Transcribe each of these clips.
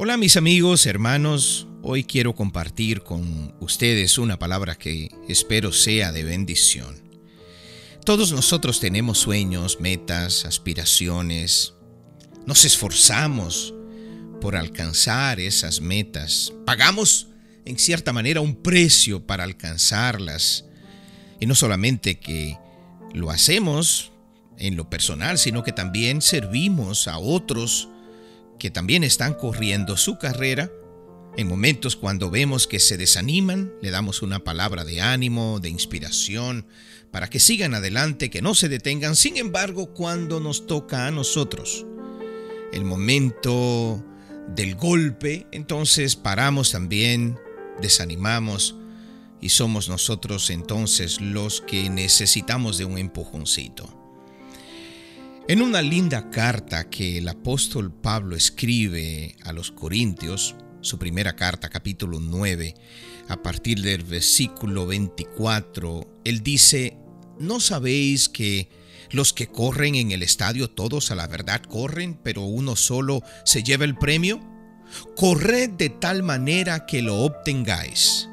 Hola mis amigos, hermanos, hoy quiero compartir con ustedes una palabra que espero sea de bendición. Todos nosotros tenemos sueños, metas, aspiraciones. Nos esforzamos por alcanzar esas metas. Pagamos en cierta manera un precio para alcanzarlas. Y no solamente que lo hacemos en lo personal, sino que también servimos a otros que también están corriendo su carrera. En momentos cuando vemos que se desaniman, le damos una palabra de ánimo, de inspiración, para que sigan adelante, que no se detengan. Sin embargo, cuando nos toca a nosotros el momento del golpe, entonces paramos también, desanimamos y somos nosotros entonces los que necesitamos de un empujoncito. En una linda carta que el apóstol Pablo escribe a los Corintios, su primera carta, capítulo 9, a partir del versículo 24, él dice, ¿no sabéis que los que corren en el estadio todos a la verdad corren, pero uno solo se lleva el premio? Corred de tal manera que lo obtengáis.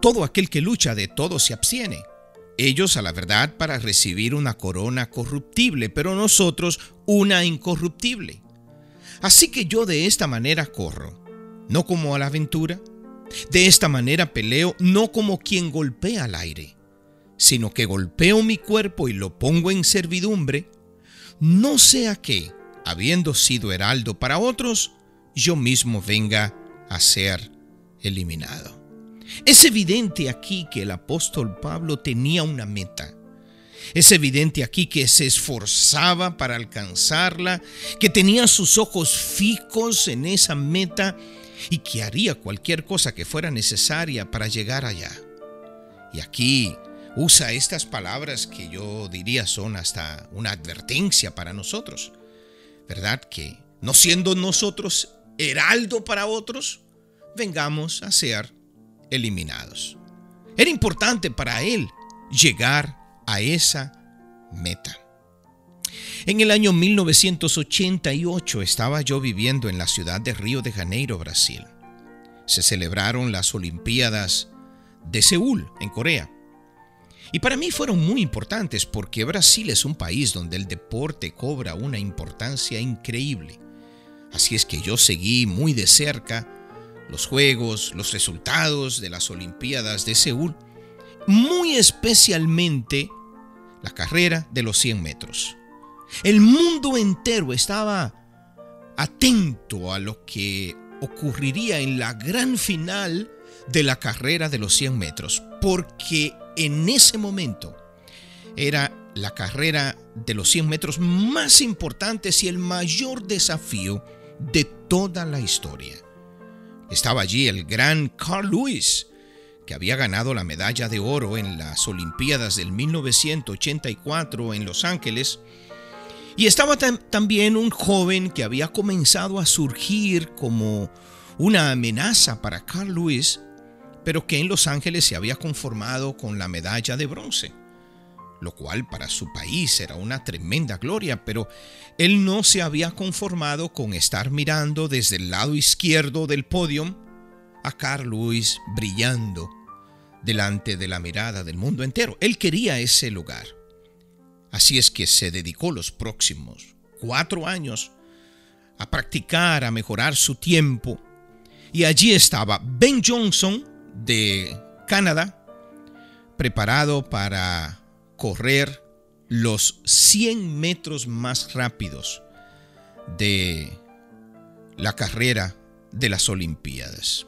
Todo aquel que lucha de todo se abstiene ellos a la verdad para recibir una corona corruptible, pero nosotros una incorruptible. Así que yo de esta manera corro, no como a la aventura, de esta manera peleo, no como quien golpea al aire, sino que golpeo mi cuerpo y lo pongo en servidumbre, no sea que, habiendo sido heraldo para otros, yo mismo venga a ser eliminado. Es evidente aquí que el apóstol Pablo tenía una meta. Es evidente aquí que se esforzaba para alcanzarla, que tenía sus ojos fijos en esa meta y que haría cualquier cosa que fuera necesaria para llegar allá. Y aquí usa estas palabras que yo diría son hasta una advertencia para nosotros. ¿Verdad? Que no siendo nosotros heraldo para otros, vengamos a ser eliminados. Era importante para él llegar a esa meta. En el año 1988 estaba yo viviendo en la ciudad de Río de Janeiro, Brasil. Se celebraron las Olimpiadas de Seúl, en Corea. Y para mí fueron muy importantes porque Brasil es un país donde el deporte cobra una importancia increíble. Así es que yo seguí muy de cerca los juegos, los resultados de las Olimpiadas de Seúl, muy especialmente la carrera de los 100 metros. El mundo entero estaba atento a lo que ocurriría en la gran final de la carrera de los 100 metros, porque en ese momento era la carrera de los 100 metros más importante y el mayor desafío de toda la historia. Estaba allí el gran Carl Lewis, que había ganado la medalla de oro en las Olimpiadas del 1984 en Los Ángeles. Y estaba también un joven que había comenzado a surgir como una amenaza para Carl Lewis, pero que en Los Ángeles se había conformado con la medalla de bronce lo cual para su país era una tremenda gloria, pero él no se había conformado con estar mirando desde el lado izquierdo del podio a Carl Lewis brillando delante de la mirada del mundo entero. Él quería ese lugar. Así es que se dedicó los próximos cuatro años a practicar, a mejorar su tiempo. Y allí estaba Ben Johnson de Canadá, preparado para correr los 100 metros más rápidos de la carrera de las Olimpiadas.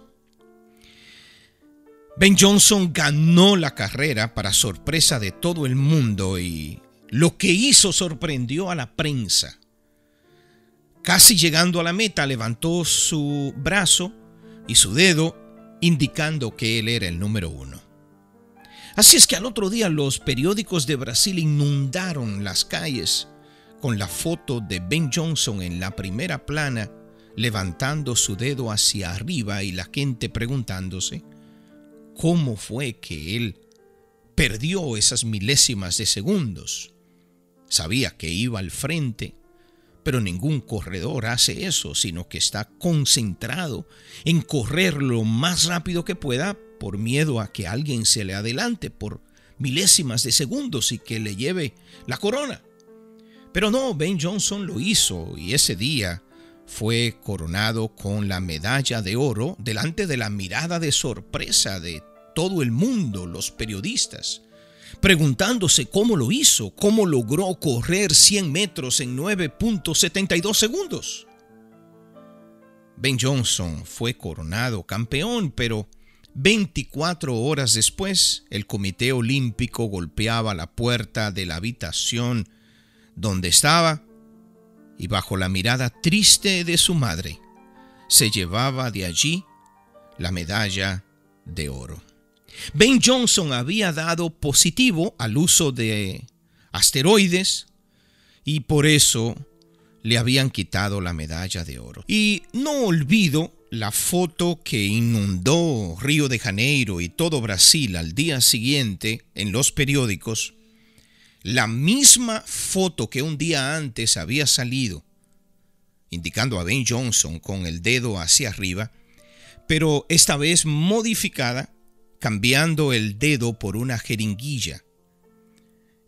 Ben Johnson ganó la carrera para sorpresa de todo el mundo y lo que hizo sorprendió a la prensa. Casi llegando a la meta levantó su brazo y su dedo indicando que él era el número uno. Así es que al otro día los periódicos de Brasil inundaron las calles con la foto de Ben Johnson en la primera plana, levantando su dedo hacia arriba y la gente preguntándose cómo fue que él perdió esas milésimas de segundos. Sabía que iba al frente, Pero ningún corredor hace eso, sino que está concentrado en correr lo más rápido que pueda por miedo a que alguien se le adelante por milésimas de segundos y que le lleve la corona. Pero no, Ben Johnson lo hizo y ese día fue coronado con la medalla de oro delante de la mirada de sorpresa de todo el mundo, los periodistas, preguntándose cómo lo hizo, cómo logró correr 100 metros en 9.72 segundos. Ben Johnson fue coronado campeón, pero 24 horas después el Comité Olímpico golpeaba la puerta de la habitación donde estaba y bajo la mirada triste de su madre, se llevaba de allí la medalla de oro. Ben Johnson había dado positivo al uso de asteroides y por eso le habían quitado la medalla de oro. Y no olvido la foto que inundó Río de Janeiro y todo Brasil al día siguiente en los periódicos la misma foto que un día antes había salido, indicando a Ben Johnson con el dedo hacia arriba, pero esta vez modificada, cambiando el dedo por una jeringuilla.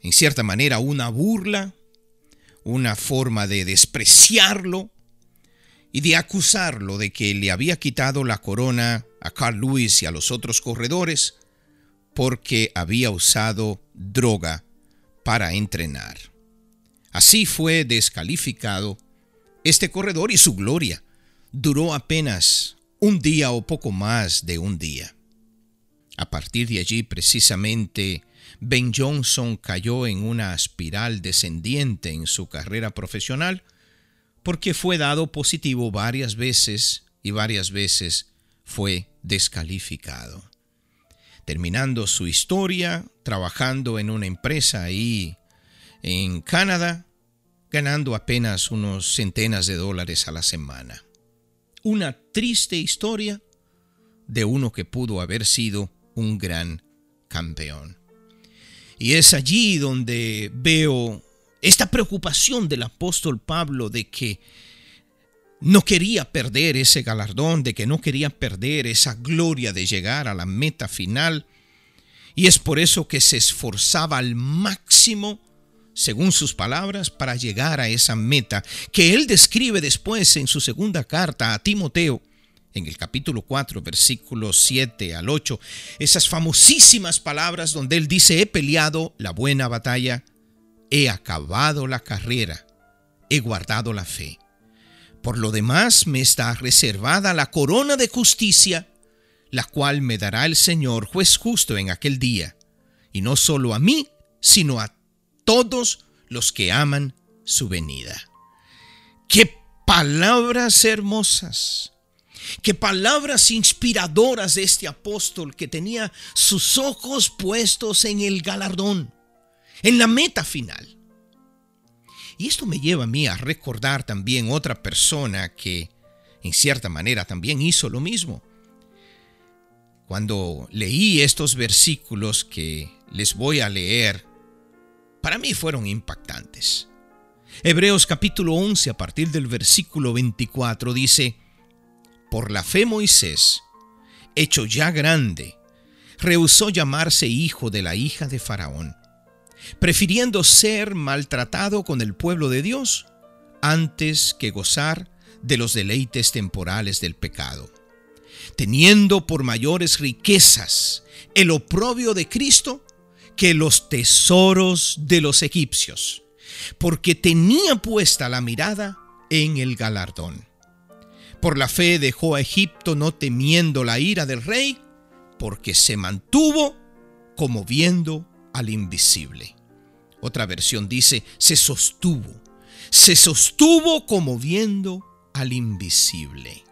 En cierta manera, una burla, una forma de despreciarlo y de acusarlo de que le había quitado la corona a Carl Lewis y a los otros corredores porque había usado droga para entrenar. Así fue descalificado este corredor y su gloria duró apenas un día o poco más de un día. A partir de allí precisamente Ben Johnson cayó en una espiral descendiente en su carrera profesional porque fue dado positivo varias veces y varias veces fue descalificado terminando su historia, trabajando en una empresa ahí en Canadá, ganando apenas unos centenas de dólares a la semana. Una triste historia de uno que pudo haber sido un gran campeón. Y es allí donde veo esta preocupación del apóstol Pablo de que no quería perder ese galardón, de que no quería perder esa gloria de llegar a la meta final. Y es por eso que se esforzaba al máximo, según sus palabras, para llegar a esa meta que él describe después en su segunda carta a Timoteo, en el capítulo 4, versículos 7 al 8, esas famosísimas palabras donde él dice, he peleado la buena batalla, he acabado la carrera, he guardado la fe. Por lo demás me está reservada la corona de justicia, la cual me dará el Señor juez justo en aquel día, y no solo a mí, sino a todos los que aman su venida. ¡Qué palabras hermosas! ¡Qué palabras inspiradoras de este apóstol que tenía sus ojos puestos en el galardón, en la meta final! Y esto me lleva a mí a recordar también otra persona que en cierta manera también hizo lo mismo. Cuando leí estos versículos que les voy a leer, para mí fueron impactantes. Hebreos capítulo 11 a partir del versículo 24 dice, Por la fe Moisés, hecho ya grande, rehusó llamarse hijo de la hija de Faraón prefiriendo ser maltratado con el pueblo de Dios antes que gozar de los deleites temporales del pecado, teniendo por mayores riquezas el oprobio de Cristo que los tesoros de los egipcios, porque tenía puesta la mirada en el galardón. Por la fe dejó a Egipto no temiendo la ira del rey, porque se mantuvo como viendo al invisible. Otra versión dice, se sostuvo. Se sostuvo como viendo al invisible.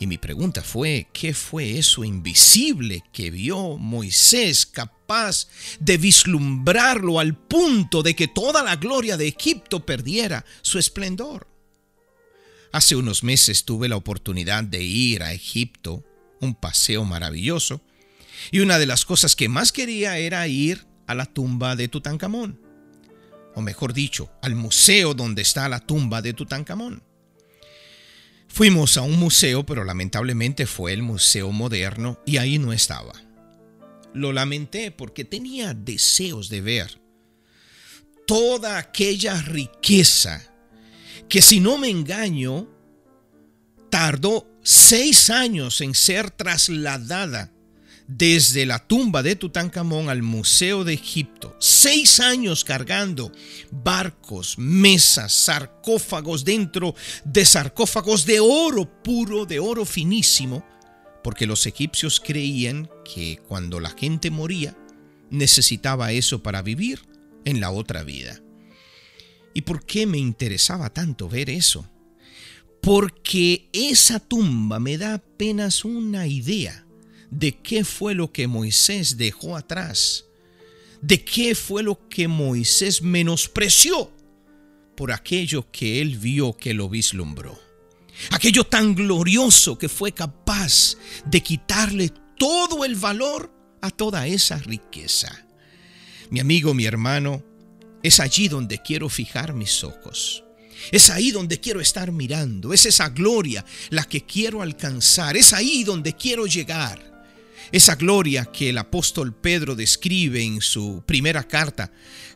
Y mi pregunta fue, ¿qué fue eso invisible que vio Moisés capaz de vislumbrarlo al punto de que toda la gloria de Egipto perdiera su esplendor? Hace unos meses tuve la oportunidad de ir a Egipto, un paseo maravilloso, y una de las cosas que más quería era ir a la tumba de Tutankamón. o mejor dicho, al museo donde está la tumba de Tutankamón. Fuimos a un museo, pero lamentablemente fue el Museo Moderno y ahí no estaba. Lo lamenté porque tenía deseos de ver toda aquella riqueza que si no me engaño, tardó seis años en ser trasladada desde la tumba de Tutankamón al Museo de Egipto. Seis años cargando barcos, mesas, sarcófagos dentro de sarcófagos de oro puro, de oro finísimo, porque los egipcios creían que cuando la gente moría, necesitaba eso para vivir en la otra vida. ¿Y por qué me interesaba tanto ver eso? Porque esa tumba me da apenas una idea de qué fue lo que Moisés dejó atrás, de qué fue lo que Moisés menospreció por aquello que él vio que lo vislumbró. Aquello tan glorioso que fue capaz de quitarle todo el valor a toda esa riqueza. Mi amigo, mi hermano, es allí donde quiero fijar mis ojos. Es ahí donde quiero estar mirando. Es esa gloria la que quiero alcanzar. Es ahí donde quiero llegar. Esa gloria que el apóstol Pedro describe en su primera carta,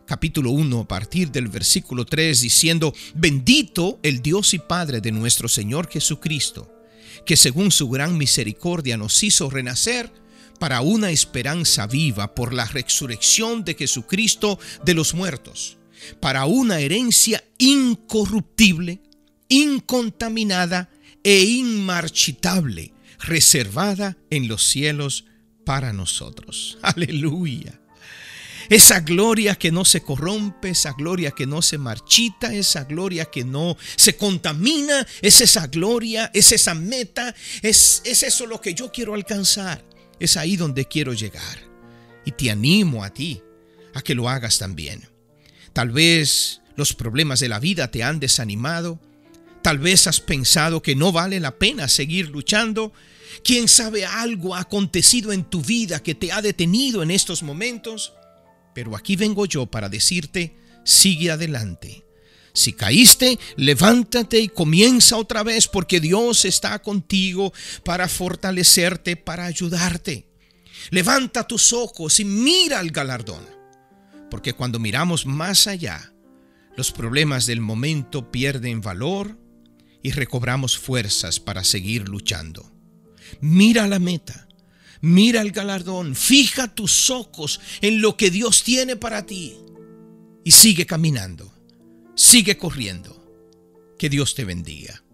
capítulo 1, a partir del versículo 3, diciendo, bendito el Dios y Padre de nuestro Señor Jesucristo, que según su gran misericordia nos hizo renacer para una esperanza viva por la resurrección de Jesucristo de los muertos, para una herencia incorruptible, incontaminada e inmarchitable reservada en los cielos para nosotros. Aleluya. Esa gloria que no se corrompe, esa gloria que no se marchita, esa gloria que no se contamina, es esa gloria, es esa meta, es, es eso lo que yo quiero alcanzar. Es ahí donde quiero llegar. Y te animo a ti a que lo hagas también. Tal vez los problemas de la vida te han desanimado, Tal vez has pensado que no vale la pena seguir luchando. ¿Quién sabe algo ha acontecido en tu vida que te ha detenido en estos momentos? Pero aquí vengo yo para decirte, sigue adelante. Si caíste, levántate y comienza otra vez porque Dios está contigo para fortalecerte, para ayudarte. Levanta tus ojos y mira el galardón. Porque cuando miramos más allá, los problemas del momento pierden valor y recobramos fuerzas para seguir luchando. Mira la meta, mira el galardón, fija tus ojos en lo que Dios tiene para ti y sigue caminando, sigue corriendo. Que Dios te bendiga.